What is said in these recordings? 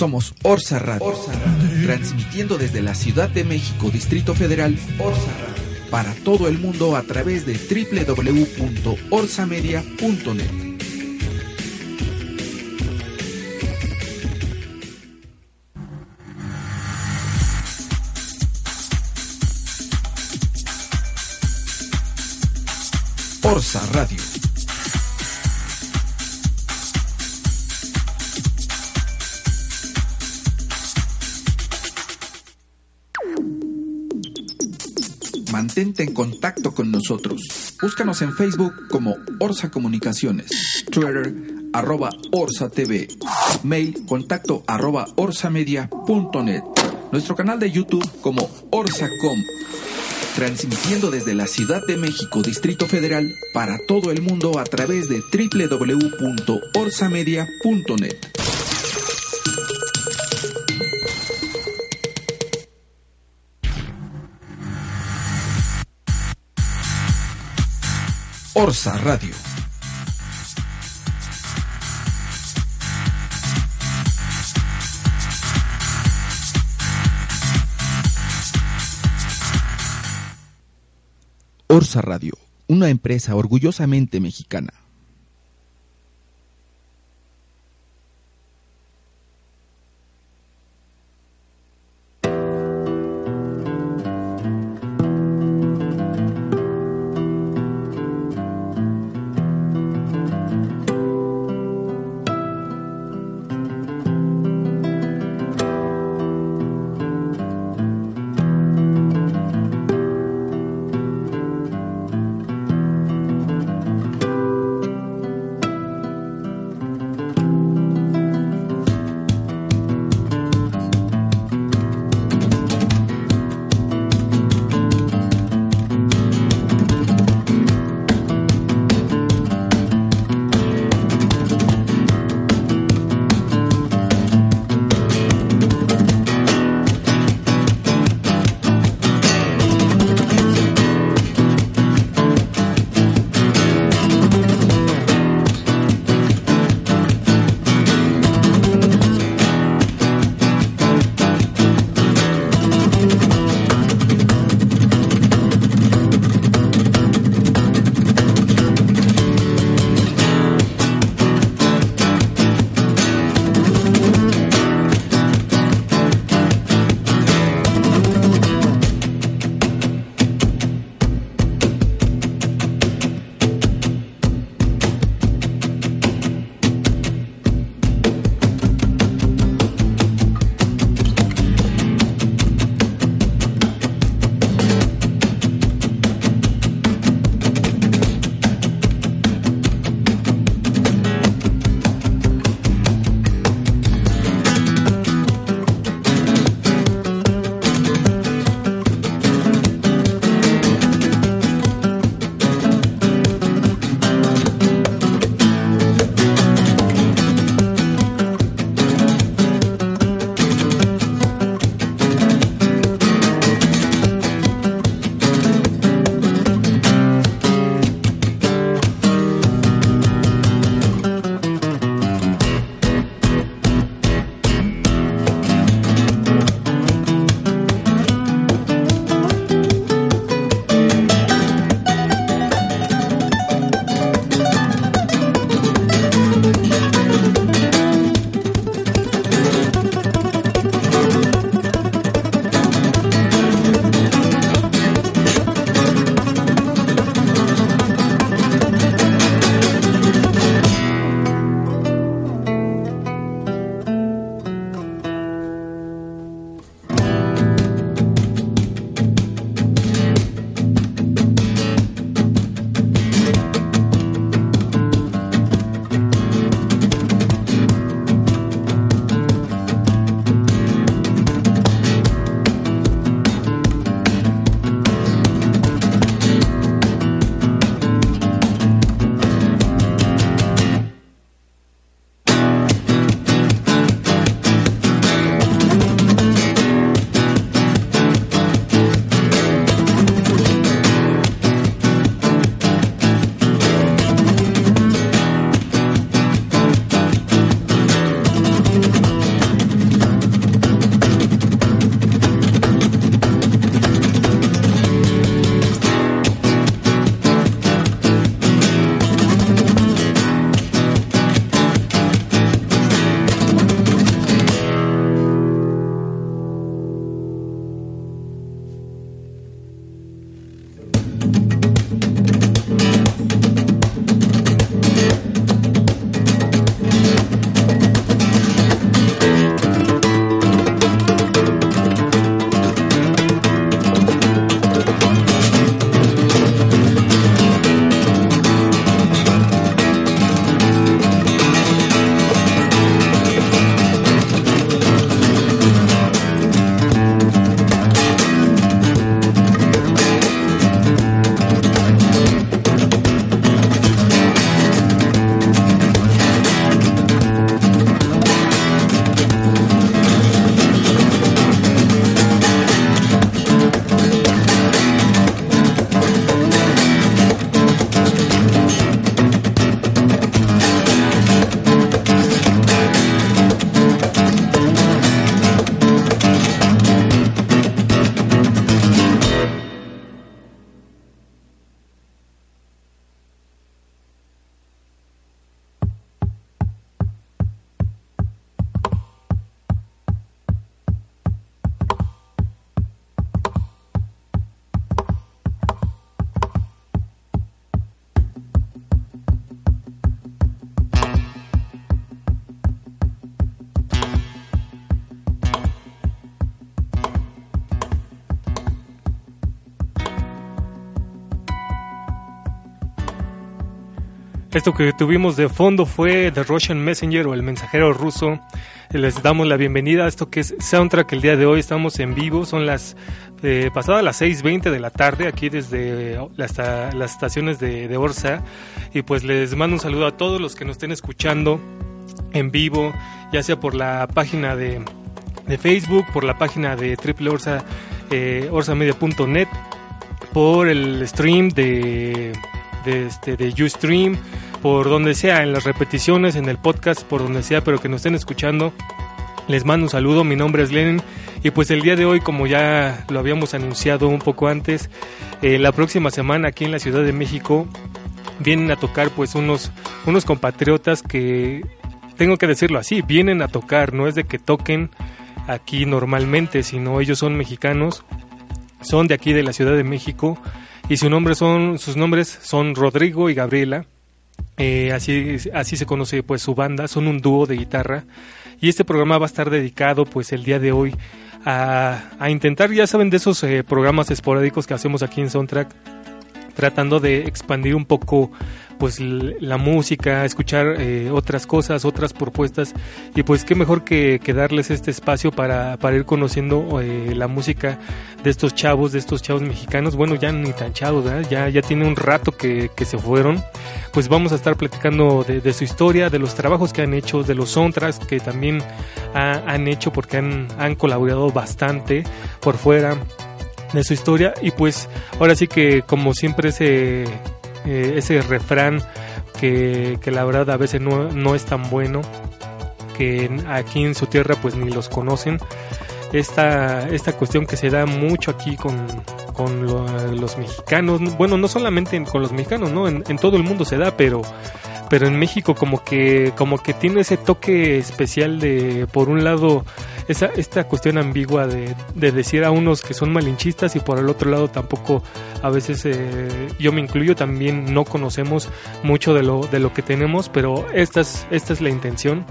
Somos Orsa Radio. Transmitiendo desde la Ciudad de México, Distrito Federal, Orsa Radio. Para todo el mundo a través de www.orsamedia.net. Orsa Radio. En contacto con nosotros. Búscanos en Facebook como Orsa Comunicaciones, Twitter arroba Orsa TV, mail contacto arroba orsamedia.net, nuestro canal de YouTube como Orsacom, transmitiendo desde la Ciudad de México, Distrito Federal, para todo el mundo a través de www.orsamedia.net. Orsa Radio. Orsa Radio, una empresa orgullosamente mexicana. Esto que tuvimos de fondo fue The Russian Messenger o el mensajero ruso. Les damos la bienvenida a esto que es Soundtrack el día de hoy. Estamos en vivo, son las eh, pasadas las 6.20 de la tarde aquí desde las, estaciones de, de Orsa. Y pues les mando un saludo a todos los que nos estén escuchando en vivo, ya sea por la página de, de Facebook, por la página de triple orsa, eh, orsamedia.net, por el stream de de, este, de Ustream, por donde sea, en las repeticiones, en el podcast, por donde sea, pero que nos estén escuchando. Les mando un saludo, mi nombre es Lenin y pues el día de hoy, como ya lo habíamos anunciado un poco antes, eh, la próxima semana aquí en la Ciudad de México vienen a tocar pues unos, unos compatriotas que, tengo que decirlo así, vienen a tocar, no es de que toquen aquí normalmente, sino ellos son mexicanos, son de aquí de la Ciudad de México y su nombre son, sus nombres son Rodrigo y Gabriela. Eh, así, así se conoce pues su banda, son un dúo de guitarra. Y este programa va a estar dedicado pues el día de hoy a, a intentar, ya saben, de esos eh, programas esporádicos que hacemos aquí en Soundtrack, tratando de expandir un poco pues la música, escuchar eh, otras cosas, otras propuestas. Y pues qué mejor que, darles este espacio para, ir conociendo eh, la música de estos chavos, de estos chavos mexicanos, bueno ya ni tan chavos, ya, ya tiene un rato que, se fueron, pues vamos a estar platicando de, su historia, de los trabajos que han hecho, de los soundtracks que también han hecho porque han colaborado bastante por fuera de su historia y pues ahora sí que como siempre se eh, ese refrán que, la verdad a veces no, es tan bueno, que aquí en su tierra pues ni los conocen. Esta, esta cuestión que se da mucho aquí con, los mexicanos, bueno, no solamente con los mexicanos, ¿no? En, en todo el mundo se da, pero pero en México como que como que tiene ese toque especial de por un lado esa esta cuestión ambigua de, decir a unos que son malinchistas y por el otro lado tampoco a veces eh, yo me incluyo también no conocemos mucho de lo de lo que tenemos pero esta es esta es la intención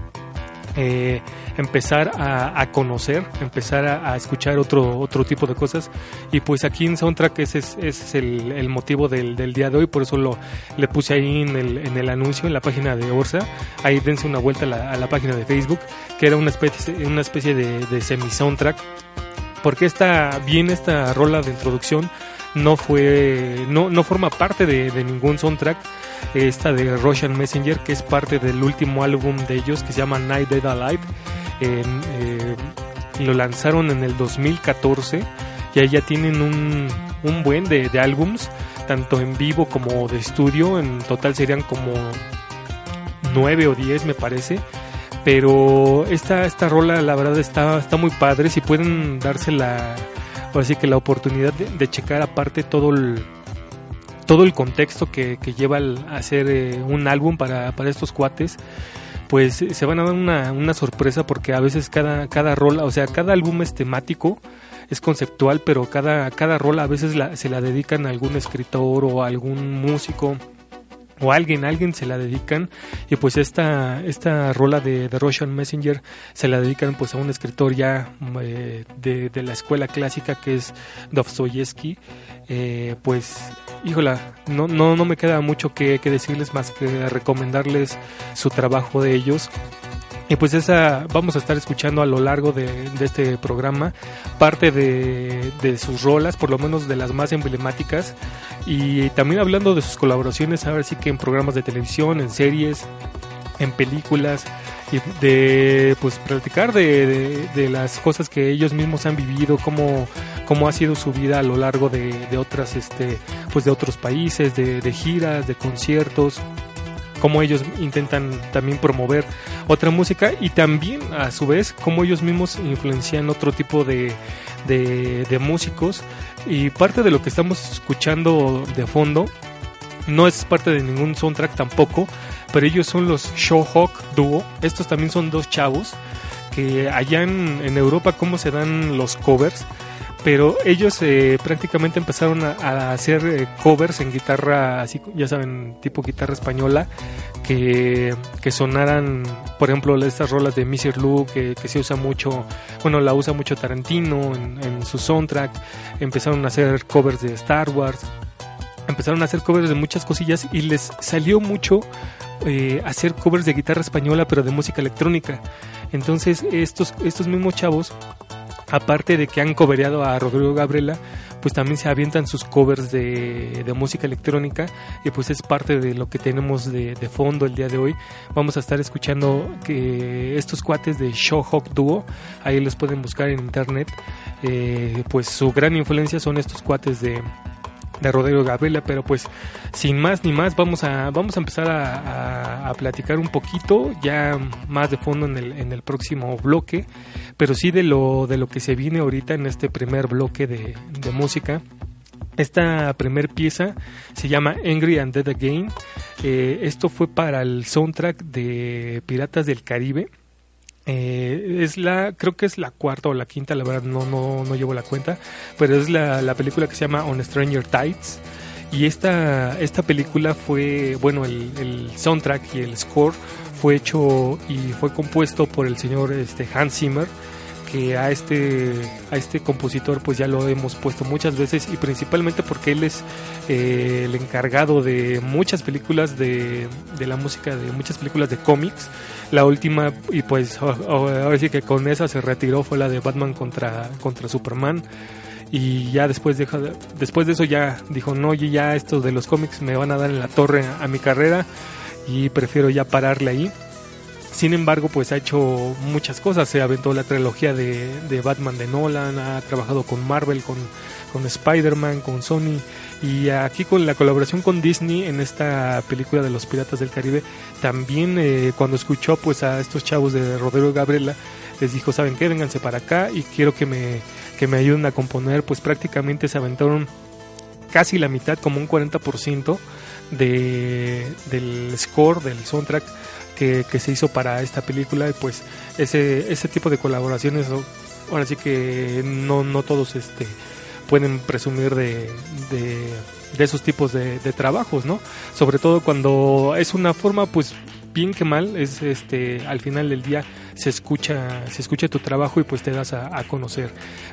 eh, empezar a, conocer, empezar a, escuchar otro, otro tipo de cosas. Y pues aquí en Soundtrack ese es, el, motivo del, día de hoy, por eso lo le puse ahí en el, en el anuncio, en la página de Orsa. Ahí dense una vuelta a la, página de Facebook, que era una especie, una especie de, semi-soundtrack. Porque esta, bien esta rola de introducción no fue, no, no forma parte de, de ningún soundtrack esta de Russian Messenger, que es parte del último álbum de ellos que se llama Night Dead Alive. Eh, lo lanzaron en el 2014 y ahí ya tienen un, un buen de, de álbums, tanto en vivo como de estudio. En total serían como 9 o 10 me parece. Pero esta, esta rola la verdad está, está muy padre. Si pueden darse la, así que la oportunidad de, de checar aparte todo el todo el contexto que, lleva a hacer eh, un álbum para, estos cuates, pues se van a dar una, sorpresa porque a veces cada, cada rola, o sea, cada álbum es temático, es conceptual, pero cada, cada rola a veces se la dedican a algún escritor o algún músico o alguien, alguien se la dedican y pues esta, esta rola de, de Russian Messenger se la dedican pues a un escritor ya eh, de, la escuela clásica que es Dostoyevsky. Eh, pues híjola no, no, no me queda mucho que, decirles más que recomendarles su trabajo de ellos y pues esa vamos a estar escuchando a lo largo de, este programa parte de, de, sus rolas, por lo menos de las más emblemáticas. Y también hablando de sus colaboraciones, a ver si que en programas de televisión, en series, en películas, y de pues platicar de, de, las cosas que ellos mismos han vivido, cómo, cómo ha sido su vida a lo largo de, otras este pues de otros países, de giras, de conciertos cómo ellos intentan también promover otra música y también a su vez cómo ellos mismos influencian otro tipo de, de, músicos y parte de lo que estamos escuchando de fondo no es parte de ningún soundtrack tampoco, pero ellos son los Showhawk Duo. Estos también son dos chavos que allá en, en Europa cómo se dan los covers pero ellos eh, prácticamente empezaron a, hacer eh, covers en guitarra, así ya saben, tipo guitarra española, que, sonaran, por ejemplo, estas rolas de Mr. Lou, que, se usa mucho, bueno, la usa mucho Tarantino en, su soundtrack, empezaron a hacer covers de Star Wars, empezaron a hacer covers de muchas cosillas y les salió mucho eh, hacer covers de guitarra española pero de música electrónica. Entonces estos, estos mismos chavos, aparte de que han cobereado a Rodrigo Gabriela, pues también se avientan sus covers de, música electrónica y pues es parte de lo que tenemos de, fondo el día de hoy. Vamos a estar escuchando que estos cuates de Showhawk Duo, ahí los pueden buscar en internet, eh, pues su gran influencia son estos cuates de de Rodrigo Gabriela, pero pues sin más ni más vamos a vamos a empezar a, platicar un poquito ya más de fondo en el, en el próximo bloque, pero sí de lo de lo que se viene ahorita en este primer bloque de, música. Esta primer pieza se llama Angry and Dead Again. Eh, esto fue para el soundtrack de Piratas del Caribe eh, es la, creo que es la cuarta o la quinta, la verdad no, no, no llevo la cuenta, pero es la, la película que se llama On Stranger Tides. Y esta, esta película fue, bueno, el, el, soundtrack y el score fue hecho y fue compuesto por el señor este, Hans Zimmer, que a este, a este compositor pues ya lo hemos puesto muchas veces y principalmente porque él es eh, el encargado de muchas películas de, de la música, de muchas películas de cómics la última, y pues ahora sí que con esa se retiró, fue la de Batman contra, contra Superman. Y ya después de, después de eso ya dijo, no, ya estos de los cómics me van a dar en la torre a, mi carrera y prefiero ya pararle ahí. Sin embargo, pues ha hecho muchas cosas. Se aventó la trilogía de, de Batman de Nolan, ha trabajado con Marvel, con, con Spider-Man, con Sony. Y aquí con la colaboración con Disney en esta película de los Piratas del Caribe, también eh, cuando escuchó pues a estos chavos de Rodrigo Gabriela, les dijo, ¿saben qué? Vénganse para acá y quiero que me, que me ayuden a componer. Pues prácticamente se aventaron casi la mitad, como un 40% de, del score, del soundtrack que, se hizo para esta película. Y pues ese, ese tipo de colaboraciones, ahora sí que no, no todos este pueden presumir de, de, esos tipos de, trabajos, ¿no? Sobre todo cuando es una forma, pues bien que mal, es este al final del día se escucha se escucha tu trabajo y pues te das a, conocer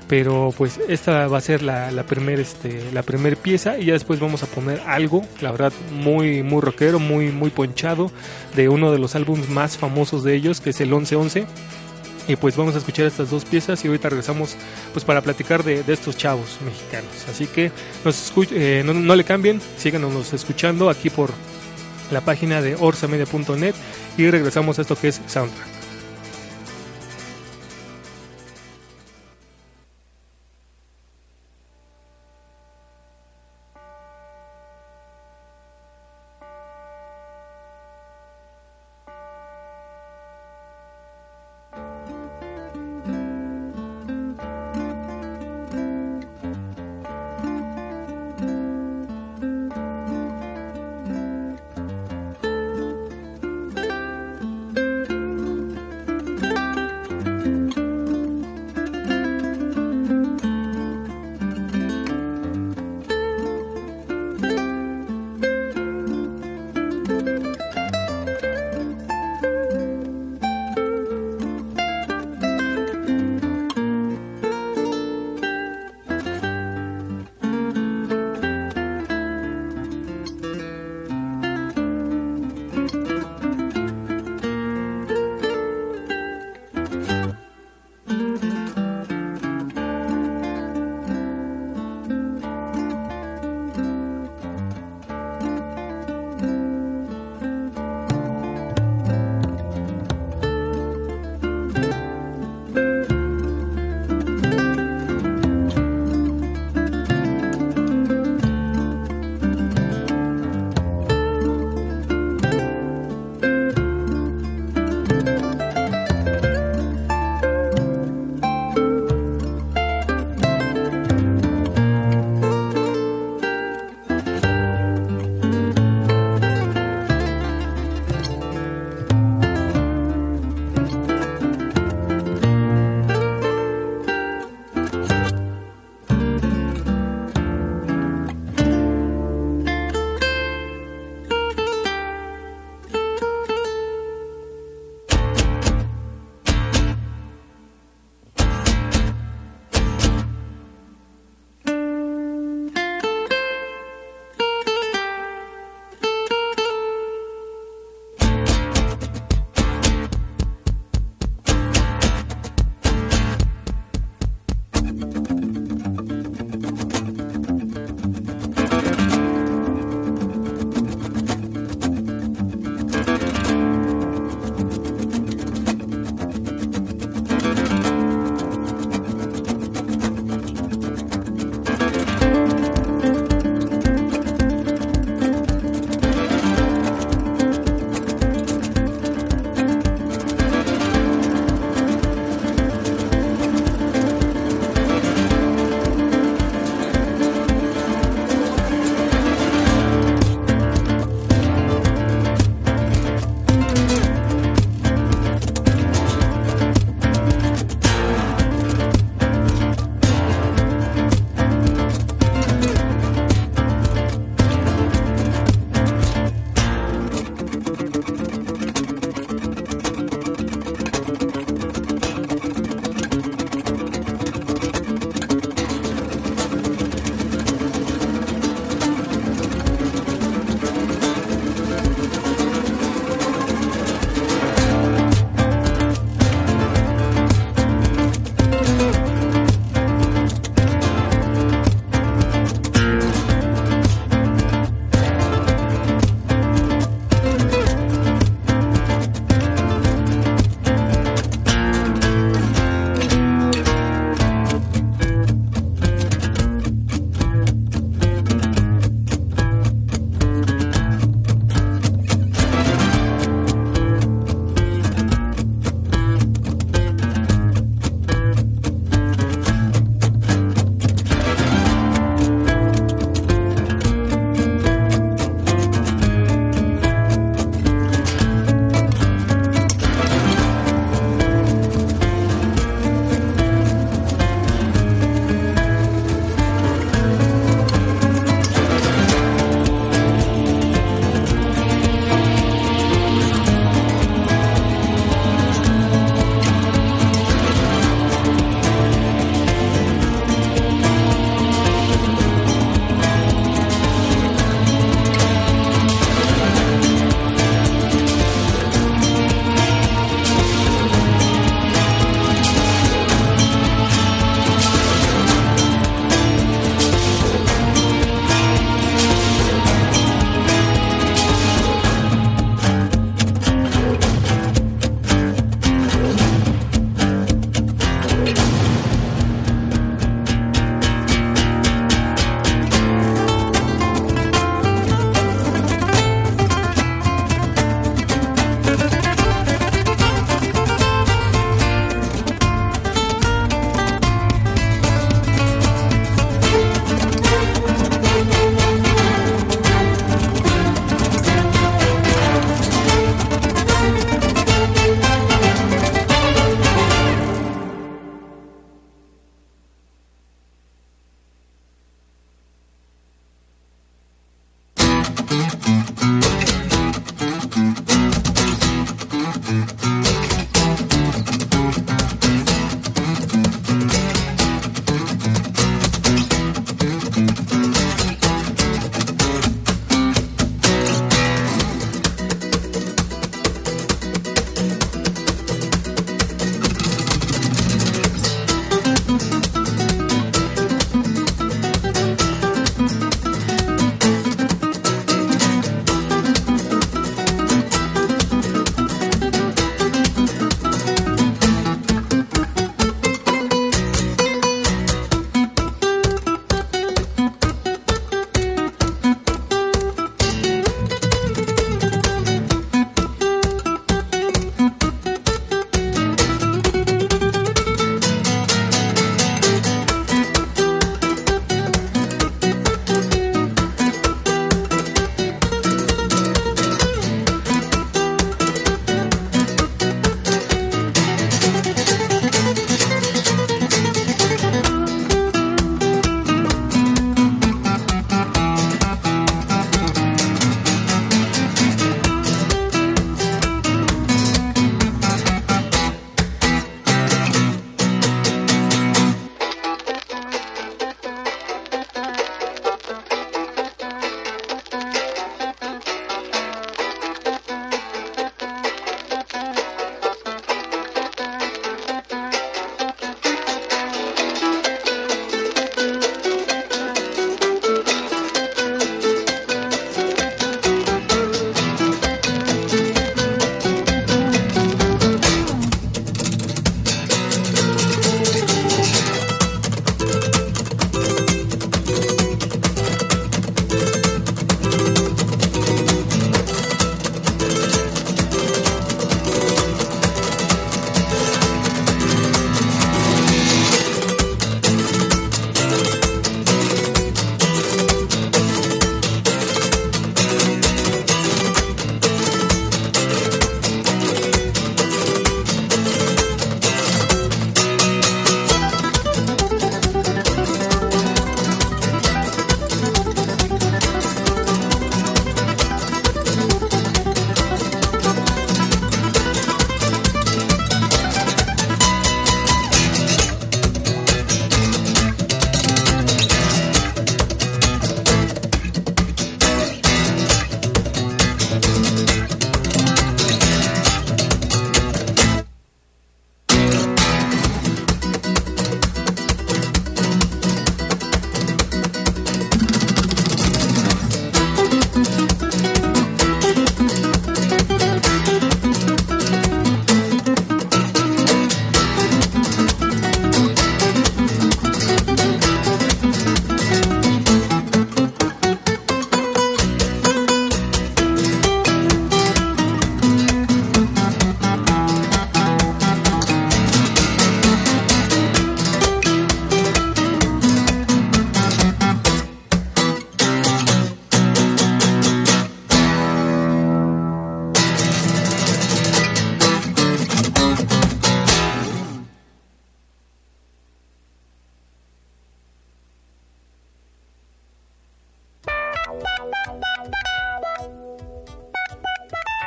pero pues esta va a ser la, la primer este primer pieza y ya después vamos a poner algo la verdad muy muy rockero muy muy ponchado de uno de los álbumes más famosos de ellos que es el 1111 y pues vamos a escuchar estas dos piezas y ahorita regresamos pues para platicar de, estos chavos mexicanos. Así que nos eh, no, no, le cambien, síganos escuchando aquí por la página de orsamedia.net y regresamos a esto que es Soundtrack.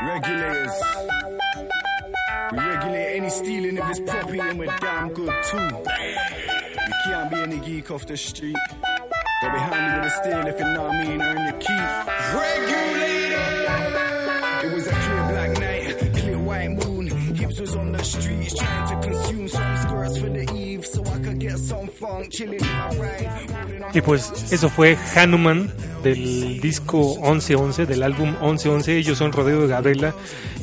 Regulators. We regulate any stealing of this property and we're damn good too. You can't be any geek off the street. But we handy with a steal if you know what I mean, earn your keep. Regulator. It was a clear black night, clear white moon. Hips was on the streets trying to consume some skirts for the Y pues eso fue Hanuman del disco 1111, del álbum 1111. Ellos son Rodrigo de Gabriela.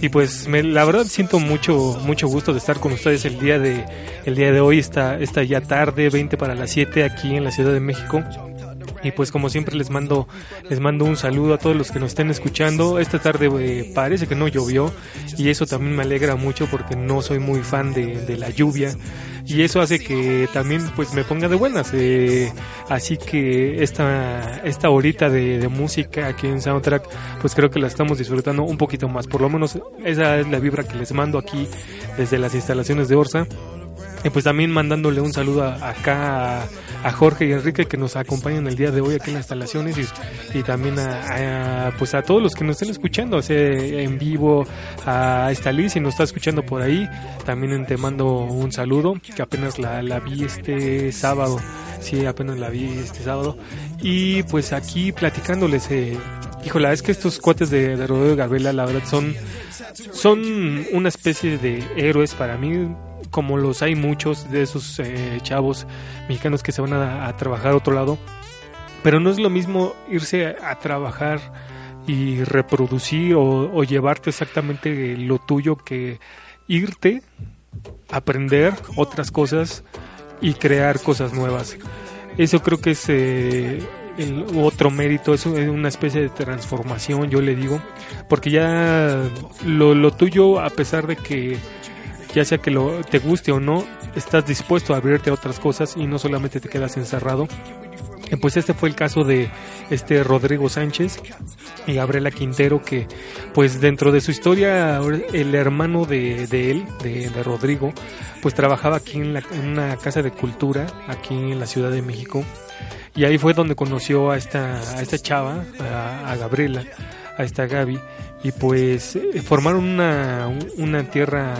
Y pues me, la verdad siento mucho mucho gusto de estar con ustedes el día de el día de hoy, esta, esta ya tarde, 20 para las 7 aquí en la Ciudad de México. Y pues como siempre les mando les mando un saludo a todos los que nos estén escuchando. Esta tarde eh, parece que no llovió y eso también me alegra mucho porque no soy muy fan de, de la lluvia y eso hace que también pues me ponga de buenas. Eh, así que esta esta horita de, de música aquí en Soundtrack pues creo que la estamos disfrutando un poquito más. Por lo menos esa es la vibra que les mando aquí desde las instalaciones de Orsa. Y pues también mandándole un saludo acá a, a Jorge y Enrique que nos acompañan el día de hoy aquí en las instalaciones y, también a, pues a todos los que nos estén escuchando en vivo, a esta Liz si nos está escuchando por ahí, también te mando un saludo que apenas la, la vi este sábado, sí, apenas la vi este sábado y pues aquí platicándoles, eh, híjola, es que estos cuates de, de Rodrigo Gabriela la verdad son son una especie de héroes para mí como los hay muchos de esos eh, chavos mexicanos que se van a, trabajar a otro lado. Pero no es lo mismo irse a, trabajar y reproducir o, llevarte exactamente lo tuyo que irte aprender otras cosas y crear cosas nuevas. Eso creo que es eh, otro mérito, es una especie de transformación, yo le digo, porque ya lo, lo tuyo, a pesar de que ya sea que lo, te guste o no, estás dispuesto a abrirte a otras cosas y no solamente te quedas encerrado. Eh, Pues este fue el caso de este Rodrigo Sánchez y Gabriela Quintero que pues dentro de su historia el hermano de, de él, de, de Rodrigo, pues trabajaba aquí en, la, una casa de cultura aquí en la Ciudad de México y ahí fue donde conoció a esta, a esta chava, a, a Gabriela, a esta Gaby, y pues eh, formaron una, una tierra,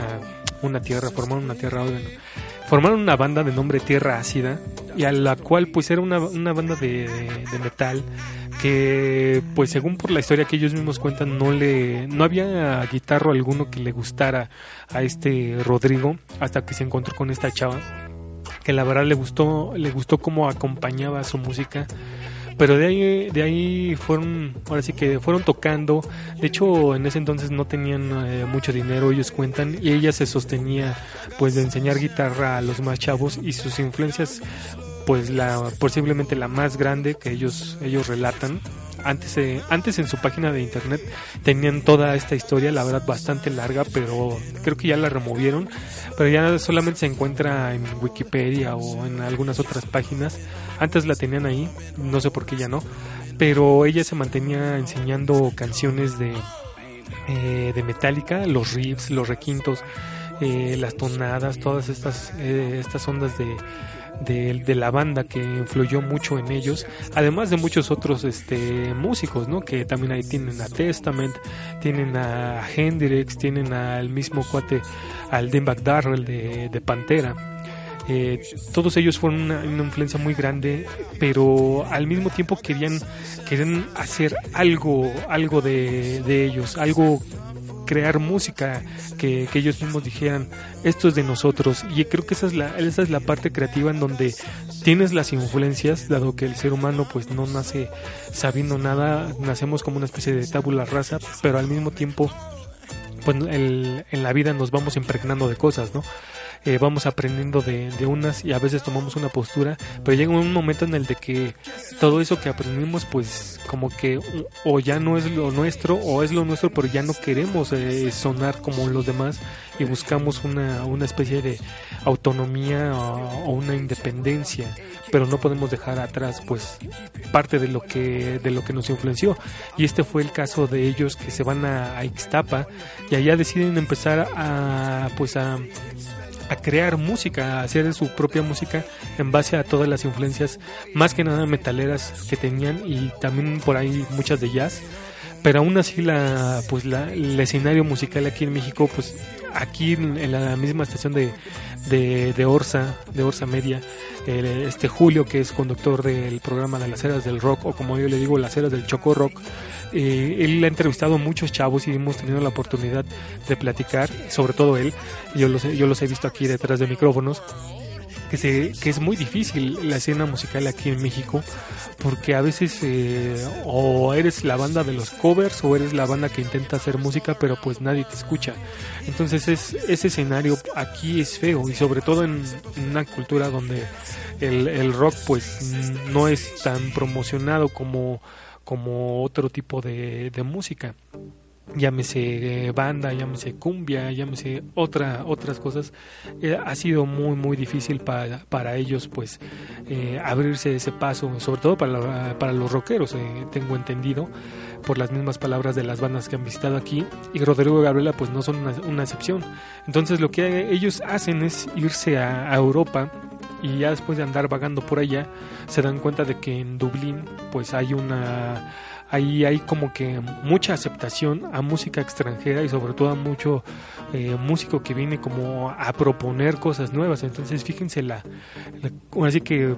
una tierra, formaron una tierra, bueno, formaron una banda de nombre Tierra Ácida, y a la cual pues era una, una banda de, de, de metal que pues según por la historia que ellos mismos cuentan no le no había guitarro alguno que le gustara a este Rodrigo hasta que se encontró con esta chava que la verdad le gustó le gustó cómo acompañaba su música pero de ahí de ahí fueron ahora sí que fueron tocando. De hecho en ese entonces no tenían eh, mucho dinero ellos cuentan y ella se sostenía pues de enseñar guitarra a los más chavos y sus influencias pues la posiblemente la más grande que ellos ellos relatan antes eh, antes en su página de internet tenían toda esta historia la verdad bastante larga pero creo que ya la removieron. Pero ya solamente se encuentra en Wikipedia o en algunas otras páginas. Antes la tenían ahí no sé por qué ya no. Pero ella se mantenía enseñando canciones de eh, de Metallica los riffs los requintos eh, las tonadas todas estas eh, estas ondas de de, la banda que influyó mucho en ellos, además de muchos otros este, músicos, ¿no? Que también ahí tienen a Testament, tienen a Hendrix, tienen al mismo cuate, al Dimebag Darrell de, de Pantera. Eh, todos ellos fueron una, una, influencia muy grande, pero al mismo tiempo querían, querían hacer algo, algo de, de ellos, algo crear música que, ellos mismos dijeran esto es de nosotros y creo que esa es la esa es la parte creativa en donde tienes las influencias dado que el ser humano pues no nace sabiendo nada nacemos como una especie de tabula rasa pero al mismo tiempo pues el, en la vida nos vamos impregnando de cosas no eh, vamos aprendiendo de, de, unas y a veces tomamos una postura, pero llega un momento en el de que todo eso que aprendimos pues como que o ya no es lo nuestro o es lo nuestro pero ya no queremos eh, sonar como los demás y buscamos una, una especie de autonomía o, o, una independencia pero no podemos dejar atrás pues parte de lo que de lo que nos influenció. Y este fue el caso de ellos que se van a, a Ixtapa y allá deciden empezar a pues a a crear música, a hacer su propia música en base a todas las influencias más que nada metaleras que tenían y también por ahí muchas de jazz. Pero aún así la pues la, el escenario musical aquí en México pues aquí en, la misma estación de, de, Orsa de Orsa Media este Julio que es conductor del programa de las eras del rock o como yo le digo las eras del choco rock eh, él ha entrevistado muchos chavos y hemos tenido la oportunidad de platicar sobre todo él. Yo los yo los he visto aquí detrás de micrófonos que, se, que es muy difícil la escena musical aquí en México porque a veces eh, o eres la banda de los covers o eres la banda que intenta hacer música pero pues nadie te escucha. Entonces es, ese escenario aquí es feo y sobre todo en, una cultura donde el, rock pues no es tan promocionado como, como otro tipo de música llámese banda, llámese cumbia, llámese otra, otras cosas, eh, ha sido muy muy difícil para, para ellos pues eh, abrirse ese paso, sobre todo para, para los rockeros, eh, tengo entendido por las mismas palabras de las bandas que han visitado aquí y Rodrigo y Gabriela pues no son una, excepción. Entonces lo que ellos hacen es irse a, a Europa y ya después de andar vagando por allá se dan cuenta de que en Dublín pues hay una ahí hay como que mucha aceptación a música extranjera y sobre todo a mucho eh, músico que viene como a proponer cosas nuevas. Entonces fíjense la, así que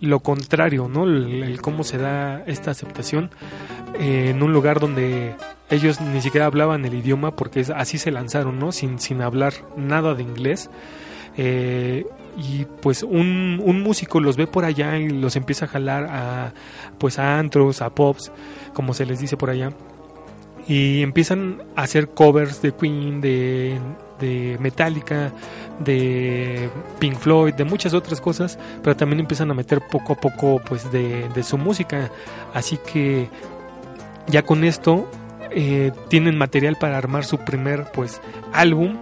lo contrario, ¿no? El, cómo se da esta aceptación eh, en un lugar donde ellos ni siquiera hablaban el idioma porque así se lanzaron, ¿no? Sin, sin hablar nada de inglés. Eh, y pues un, un, músico los ve por allá y los empieza a jalar a pues a antros, a pops, como se les dice por allá. Y empiezan a hacer covers de Queen, de, de Metallica, de Pink Floyd, de muchas otras cosas, pero también empiezan a meter poco a poco pues de, de su música. Así que ya con esto eh, tienen material para armar su primer pues álbum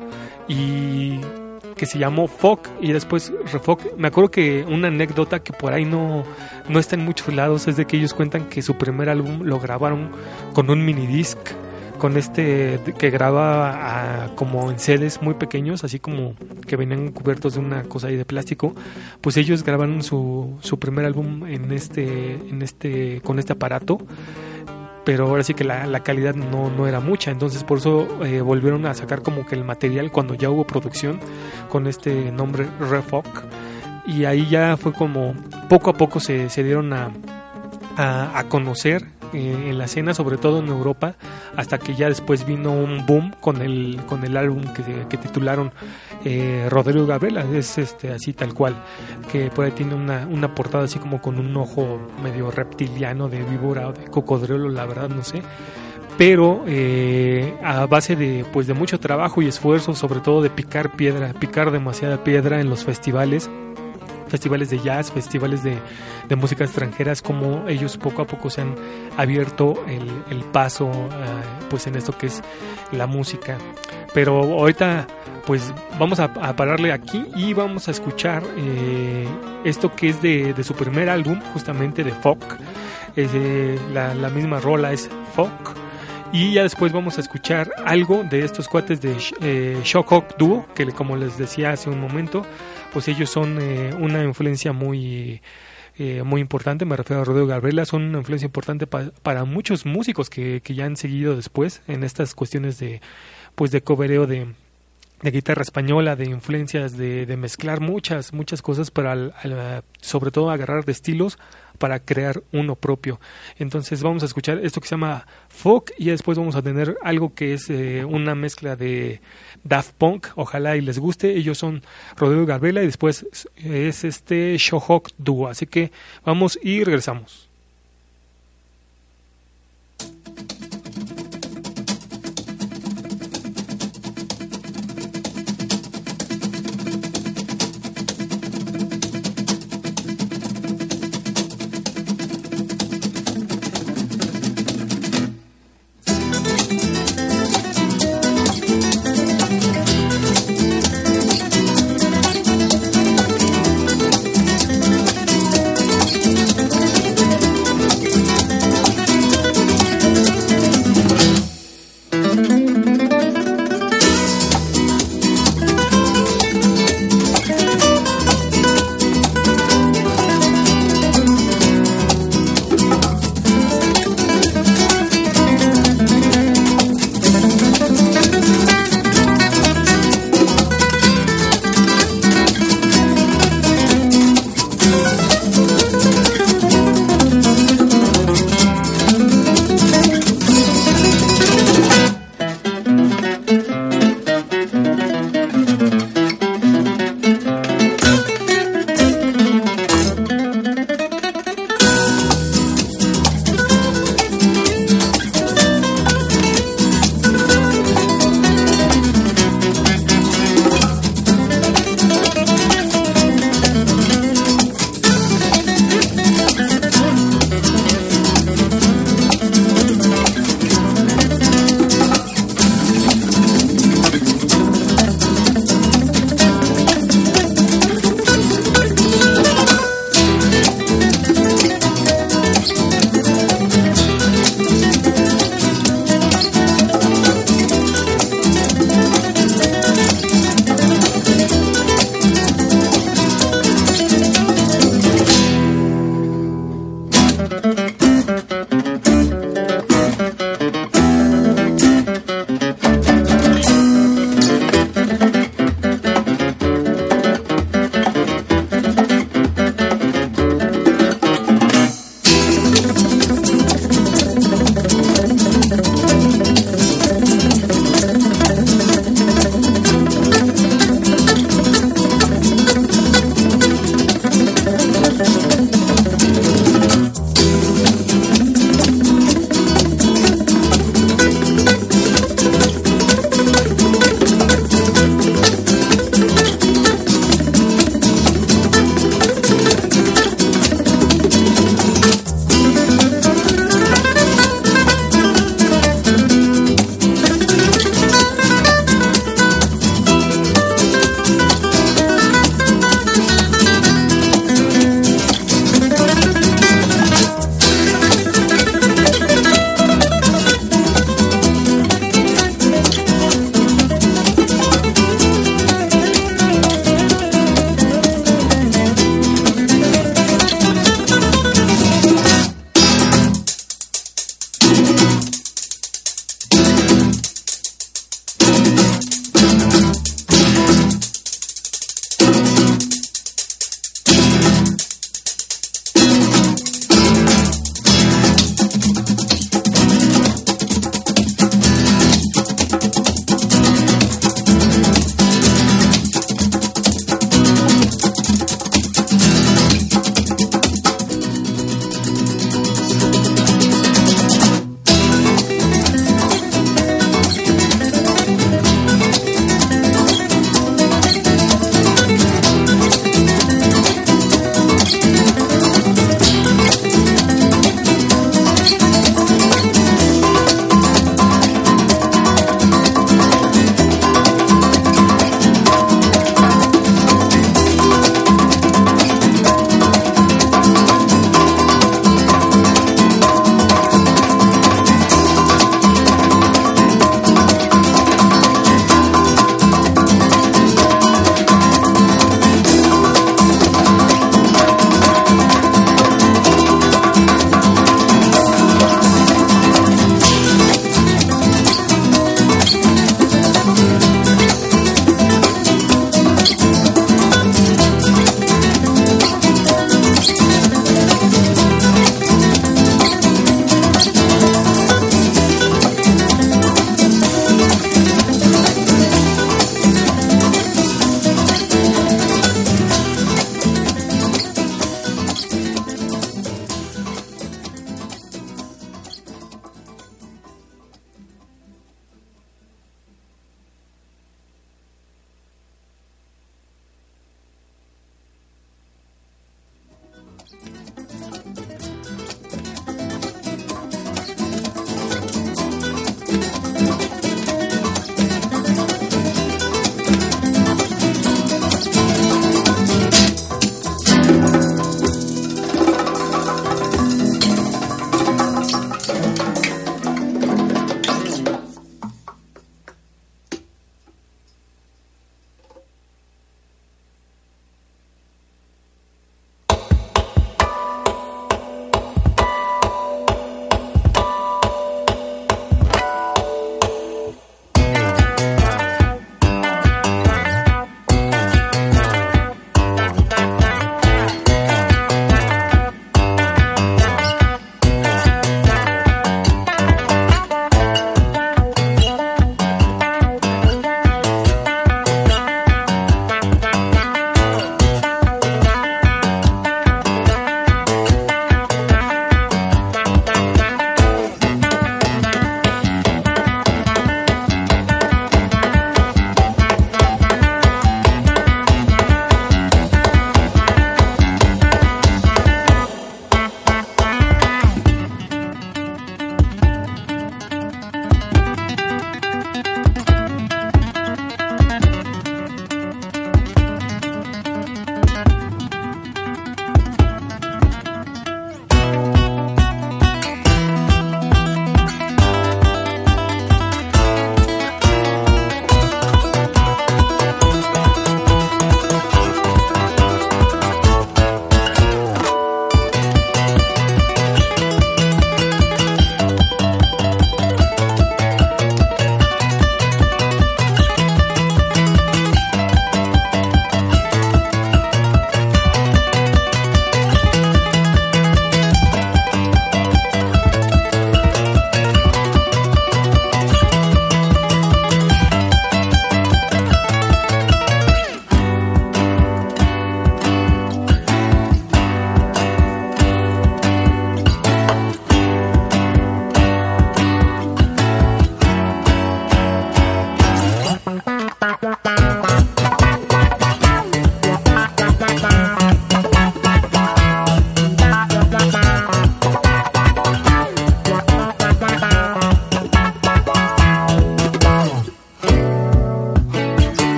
y que se llamó Folk y después Refoc. Me acuerdo que una anécdota que por ahí no, no está en muchos lados es de que ellos cuentan que su primer álbum lo grabaron con un mini disc con este que graba como en sedes muy pequeños, así como que venían cubiertos de una cosa ahí de plástico, pues ellos grabaron su, su primer álbum en este, en este, con este aparato pero ahora sí que la, la calidad no, no, era mucha, entonces por eso eh, volvieron a sacar como que el material cuando ya hubo producción con este nombre Refoc y ahí ya fue como poco a poco se, se dieron a, a, conocer eh, en la escena, sobre todo en Europa, hasta que ya después vino un boom con el, con el álbum que, que titularon eh, Rodrigo Gabriela, es este así tal cual, que tiene una, una portada así como con un ojo medio reptiliano de víbora o de cocodrilo, la verdad no sé. Pero eh, a base de pues de mucho trabajo y esfuerzo sobre todo de picar piedra picar demasiada piedra en los festivales festivales de jazz, festivales de, de música extranjeras, como ellos poco a poco se han abierto el, el paso eh, pues en esto que es la música. Pero ahorita pues vamos a, pararle aquí y vamos a escuchar eh, esto que es de, de, su primer álbum, justamente de Folk. Eh, la, la, misma rola es Folk. Y ya después vamos a escuchar algo de estos cuates de eh, Shock Duo, que como les decía hace un momento, pues ellos son eh, una influencia muy... Eh, muy importante, me refiero a Rodrigo Gabriela, son una influencia importante para muchos músicos que, que, ya han seguido después en estas cuestiones de pues de cobereo de, de guitarra española, de influencias, de, de mezclar muchas, muchas cosas para, sobre todo, agarrar de estilos para crear uno propio. Entonces vamos a escuchar esto que se llama folk y después vamos a tener algo que es eh, una mezcla de Daft Punk, ojalá y les guste. Ellos son Rodrigo Garbela y después es este Shohawk Duo. Así que vamos y regresamos.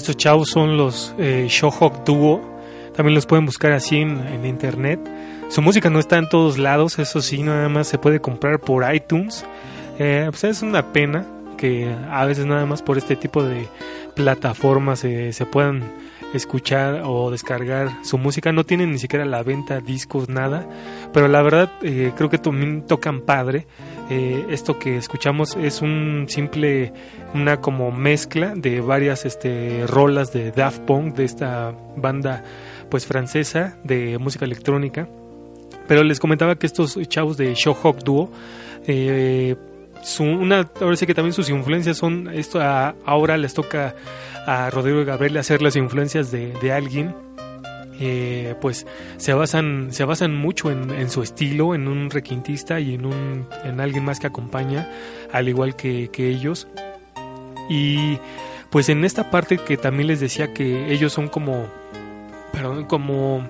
Estos chavos son los eh, Duo. También los pueden buscar así en, internet. Su música no está en todos lados, eso sí, nada más se puede comprar por iTunes. Eh, pues es una pena que a veces nada más por este tipo de plataformas se puedan escuchar o descargar su música. No tienen ni siquiera la venta, discos, nada. Pero la verdad eh, creo que también tocan padre. Eh, esto que escuchamos es un simple, una como mezcla de varias este, rolas de Daft Punk, de esta banda pues francesa de música electrónica. Pero les comentaba que estos chavos de Showhawk Duo eh, una, ahora sí que también sus influencias son, esto ahora les toca a Rodrigo Gabriel hacer las influencias de, de alguien, eh, pues se basan, se basan mucho en, su estilo, en un requintista y en, un, en alguien más que acompaña, al igual que, que ellos. Y pues en esta parte que también les decía que ellos son como, perdón, como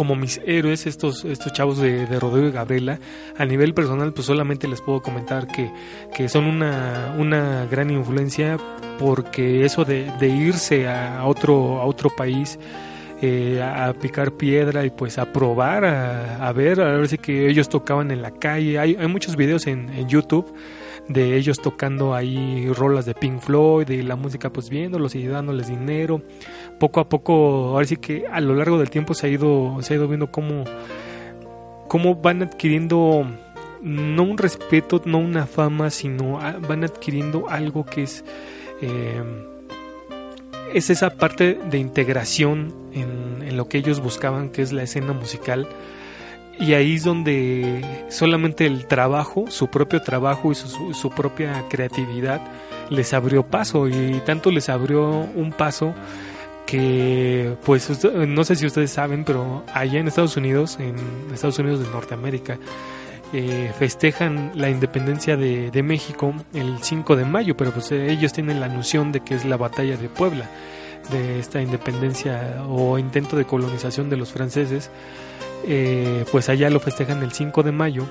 como mis héroes, estos, estos chavos de, Rodrigo y Gabriela, a nivel personal, pues solamente les puedo comentar que, que son una, una gran influencia porque eso de, de irse a otro, a otro país, eh, a, picar piedra y pues a probar, a, ver, a ver si que ellos tocaban en la calle. Hay, hay muchos videos en, en YouTube de ellos tocando ahí rolas de Pink Floyd y la música pues viéndolos y dándoles dinero. Poco a poco, ahora sí que a lo largo del tiempo se ha ido, se ha ido viendo cómo, cómo van adquiriendo no un respeto, no una fama, sino van adquiriendo algo que es, eh, es esa parte de integración en, en lo que ellos buscaban, que es la escena musical. Y ahí es donde solamente el trabajo, su propio trabajo y su, propia creatividad les abrió paso y tanto les abrió un paso que pues no sé si ustedes saben, pero allá en Estados Unidos, en Estados Unidos de Norteamérica, eh, festejan la independencia de, de, México el 5 de mayo, pero pues ellos tienen la noción de que es la batalla de Puebla, de esta independencia o intento de colonización de los franceses eh, pues allá lo festejan el 5 de mayo.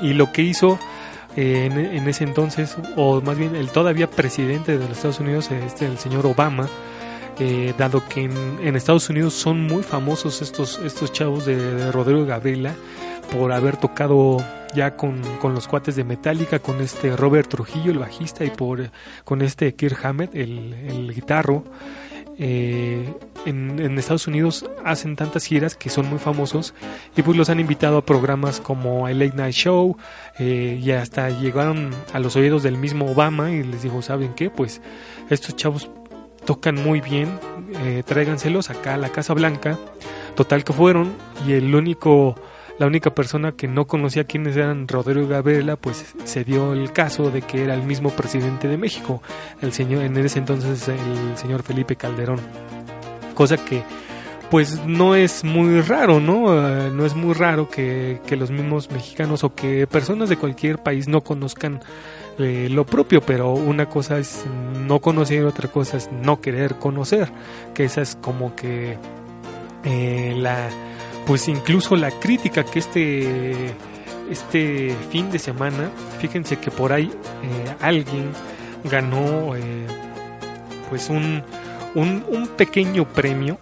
Y lo que hizo eh, en, ese entonces, o más bien el todavía presidente de los Estados Unidos, este, el señor Obama, eh, dado que en, Estados Unidos son muy famosos estos, estos chavos de, Rodrigo Gabriela por haber tocado ya con, los cuates de Metallica, con este Robert Trujillo, el bajista, y por con este Kirk Hammett, el, el guitarro. Eh, en, Estados Unidos hacen tantas giras que son muy famosos y pues los han invitado a programas como el Late Night Show eh, y hasta llegaron a los oídos del mismo Obama y les dijo, ¿saben qué? Pues estos chavos tocan muy bien, eh, tráiganselos acá a la Casa Blanca. Total que fueron y el único la única persona que no conocía quiénes eran Rodrigo Gabriela, pues se dio el caso de que era el mismo presidente de México, el señor, en ese entonces el señor Felipe Calderón. Cosa que pues no es muy raro, ¿no? Eh, no es muy raro que, los mismos mexicanos o que personas de cualquier país no conozcan eh, lo propio, pero una cosa es no conocer, otra cosa es no querer conocer, que esa es como que eh, la pues incluso la crítica que este este fin de semana, fíjense que por ahí eh, alguien ganó eh, pues un, un, pequeño premio,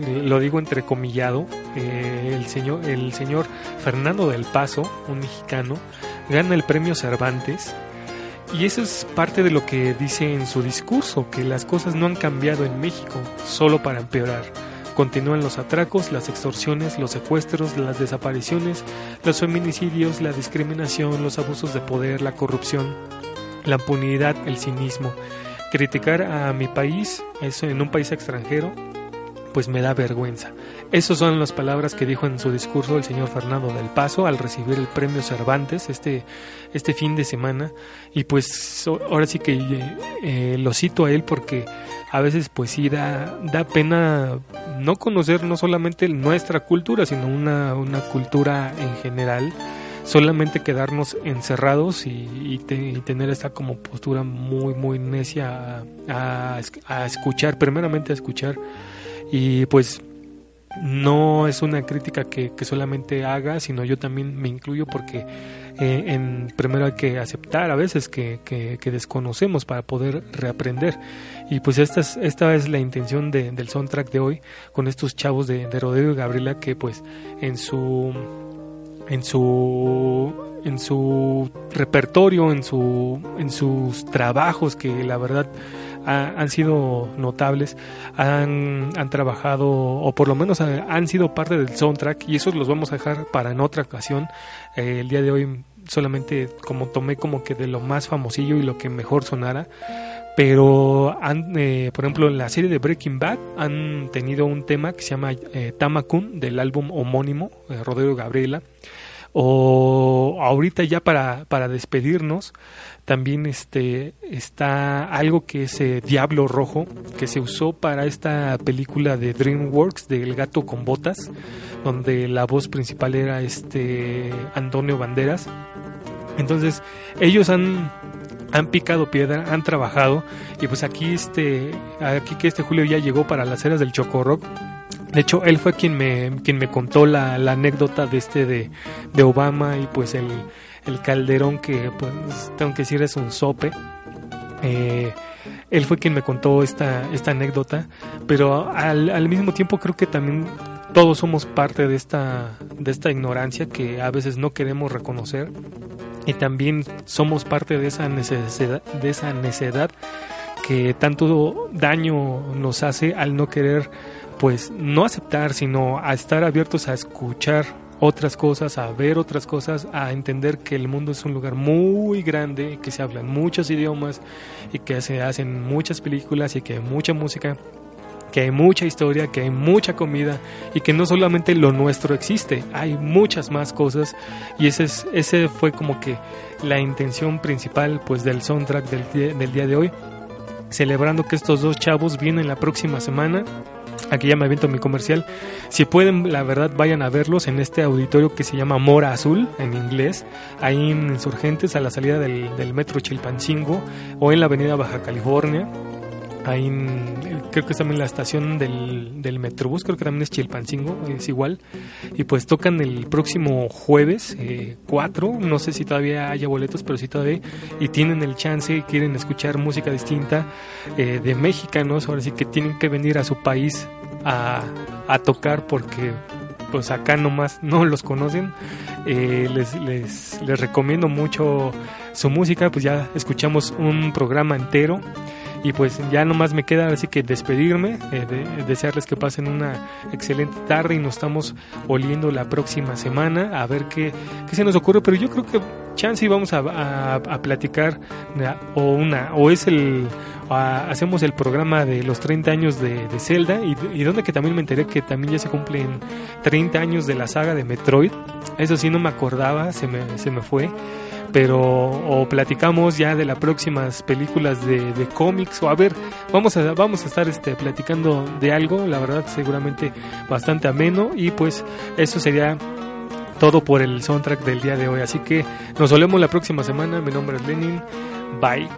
eh, lo digo entrecomillado, el, señor, el señor Fernando del Paso, un mexicano, gana el premio Cervantes. Y eso es parte de lo que dice en su discurso, que las cosas no han cambiado en México, solo para empeorar Continúan los atracos, las extorsiones, los secuestros, las desapariciones, los feminicidios, la discriminación, los abusos de poder, la corrupción, la impunidad, el cinismo. Criticar a mi país, eso en un país extranjero, pues me da vergüenza. Esas son las palabras que dijo en su discurso el señor Fernando del Paso al recibir el premio Cervantes este, este fin de semana. Y pues ahora sí que eh, lo cito a él porque a veces pues sí da, da pena no conocer no solamente nuestra cultura, sino una, una cultura en general solamente quedarnos encerrados y, tener esta como postura muy muy necia a, a, escuchar primeramente a escuchar y pues no es una crítica que, que, solamente haga, sino yo también me incluyo porque eh, en, primero hay que aceptar a veces que, que, desconocemos para poder reaprender. Y pues esta es, esta es la intención de, del soundtrack de hoy con estos chavos de, de Rodrigo y Gabriela que pues en su en su en su repertorio, en su en sus trabajos que la verdad han sido notables, han, han, trabajado o por lo menos han, sido parte del soundtrack y esos los vamos a dejar para en otra ocasión. Eh, el día de hoy solamente como tomé como que de lo más famosillo y lo que mejor sonara. Pero han, eh, por ejemplo, en la serie de Breaking Bad han tenido un tema que se llama eh, Tamakun del álbum homónimo, Rodrigo Gabriela. O ahorita ya para, para despedirnos, también este, está algo que es eh, Diablo Rojo, que se usó para esta película de DreamWorks del gato con botas, donde la voz principal era este Antonio Banderas. Entonces, ellos han, han picado piedra, han trabajado, y pues aquí este, aquí que este Julio ya llegó para las eras del Chocorrock. De hecho, él fue quien me, quien me contó la, la anécdota de este de, de Obama y pues el, el Calderón, que pues tengo que decir es un sope. Eh, él fue quien me contó esta, esta anécdota, pero al, al, mismo tiempo creo que también todos somos parte de esta, de esta ignorancia que a veces no queremos reconocer y también somos parte de esa necesidad, de esa necedad que tanto daño nos hace al no querer pues no aceptar sino a estar abiertos a escuchar otras cosas, a ver otras cosas, a entender que el mundo es un lugar muy grande, que se hablan muchos idiomas y que se hacen muchas películas y que mucha música que hay mucha historia, que hay mucha comida y que no solamente lo nuestro existe, hay muchas más cosas y ese, es, ese fue como que la intención principal pues del soundtrack del del día de hoy, celebrando que estos dos chavos vienen la próxima semana aquí ya me aviento mi comercial. Si pueden, la verdad, vayan a verlos en este auditorio que se llama Mora Azul, en inglés, ahí en Insurgentes, a la salida del, del metro Chilpancingo, o en la avenida Baja California. Ahí creo que es también la estación del, del Metrobús, creo que también es Chilpancingo, es igual. Y pues tocan el próximo jueves 4, eh, no sé si todavía haya boletos, pero sí todavía. Y tienen el chance quieren escuchar música distinta eh, de mexicanos, ahora sí que tienen que venir a su país a, a tocar porque pues acá nomás no los conocen. Eh, les, les, les recomiendo mucho su música, pues ya escuchamos un programa entero y pues ya nomás me queda así que despedirme, eh, desearles que pasen una excelente tarde y nos estamos oliendo la próxima semana a ver qué, qué se nos ocurre. Pero yo creo que chance y vamos a, a, platicar o una o es el hacemos el programa de los 30 años de, de Zelda y, y, donde que también me enteré que también ya se cumplen 30 años de la saga de Metroid. Eso sí no me acordaba, se me, se me fue pero o platicamos ya de las próximas películas de, de cómics o a ver vamos a vamos a estar este platicando de algo la verdad seguramente bastante ameno y pues eso sería todo por el soundtrack del día de hoy. Así que nos volvemos la próxima semana. Mi nombre es Lenin. Bye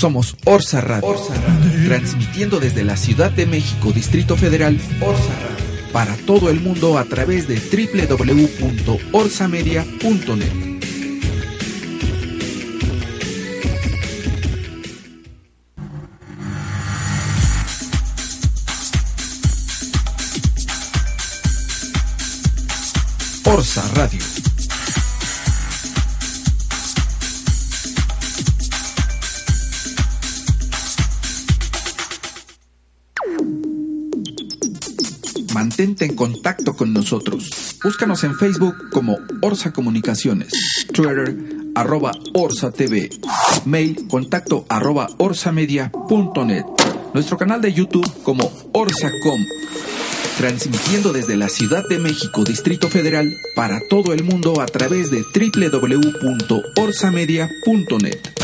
Somos Orsa Radio, transmitiendo desde la Ciudad de México, Distrito Federal, Orsa Radio, para todo el mundo a través de www.orsamedia.net. Orsa Radio. En contacto con nosotros. Búscanos en Facebook como Orsa Comunicaciones, Twitter arroba Orsa TV, mail contacto arroba orsamedia.net, nuestro canal de YouTube como Orsacom, transmitiendo desde la Ciudad de México, Distrito Federal, para todo el mundo a través de www.orsamedia.net.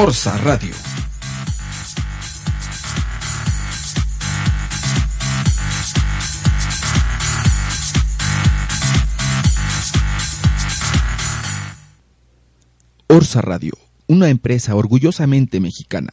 Orsa Radio. Orsa Radio, una empresa orgullosamente mexicana.